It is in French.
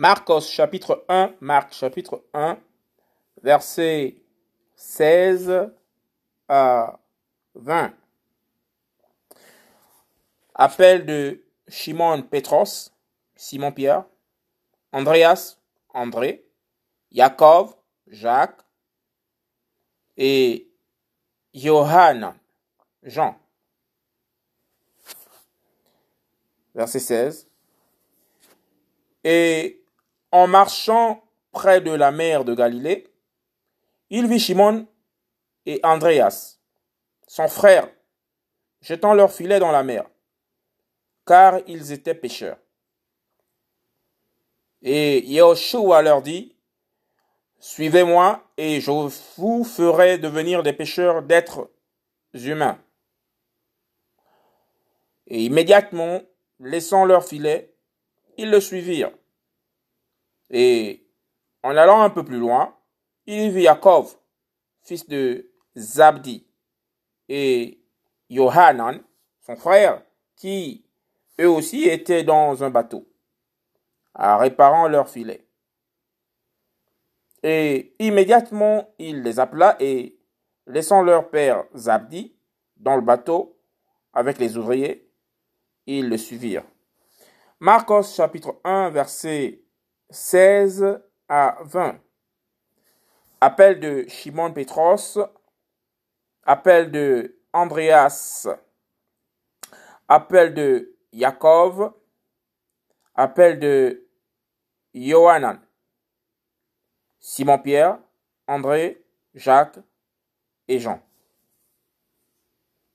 Marcos chapitre 1, Marc chapitre 1, verset 16 à 20. Appel de Shimon Petros, Simon Pierre, Andreas, André, Jacob, Jacques et Johann, Jean. Verset 16. Et en marchant près de la mer de Galilée, il vit Shimon et Andreas, son frère, jetant leurs filets dans la mer, car ils étaient pêcheurs. Et Yahushua leur dit, Suivez-moi et je vous ferai devenir des pêcheurs d'êtres humains. Et immédiatement, laissant leur filet, ils le suivirent. Et en allant un peu plus loin, il vit Yaakov, fils de Zabdi, et Yohanan, son frère, qui eux aussi étaient dans un bateau, en réparant leur filet. Et immédiatement il les appela et, laissant leur père Zabdi dans le bateau avec les ouvriers, ils le suivirent. Marcos chapitre 1 verset 16 à 20. Appel de Shimon Petros, appel de Andreas, appel de Yaakov, appel de Johanan, Simon-Pierre, André, Jacques et Jean.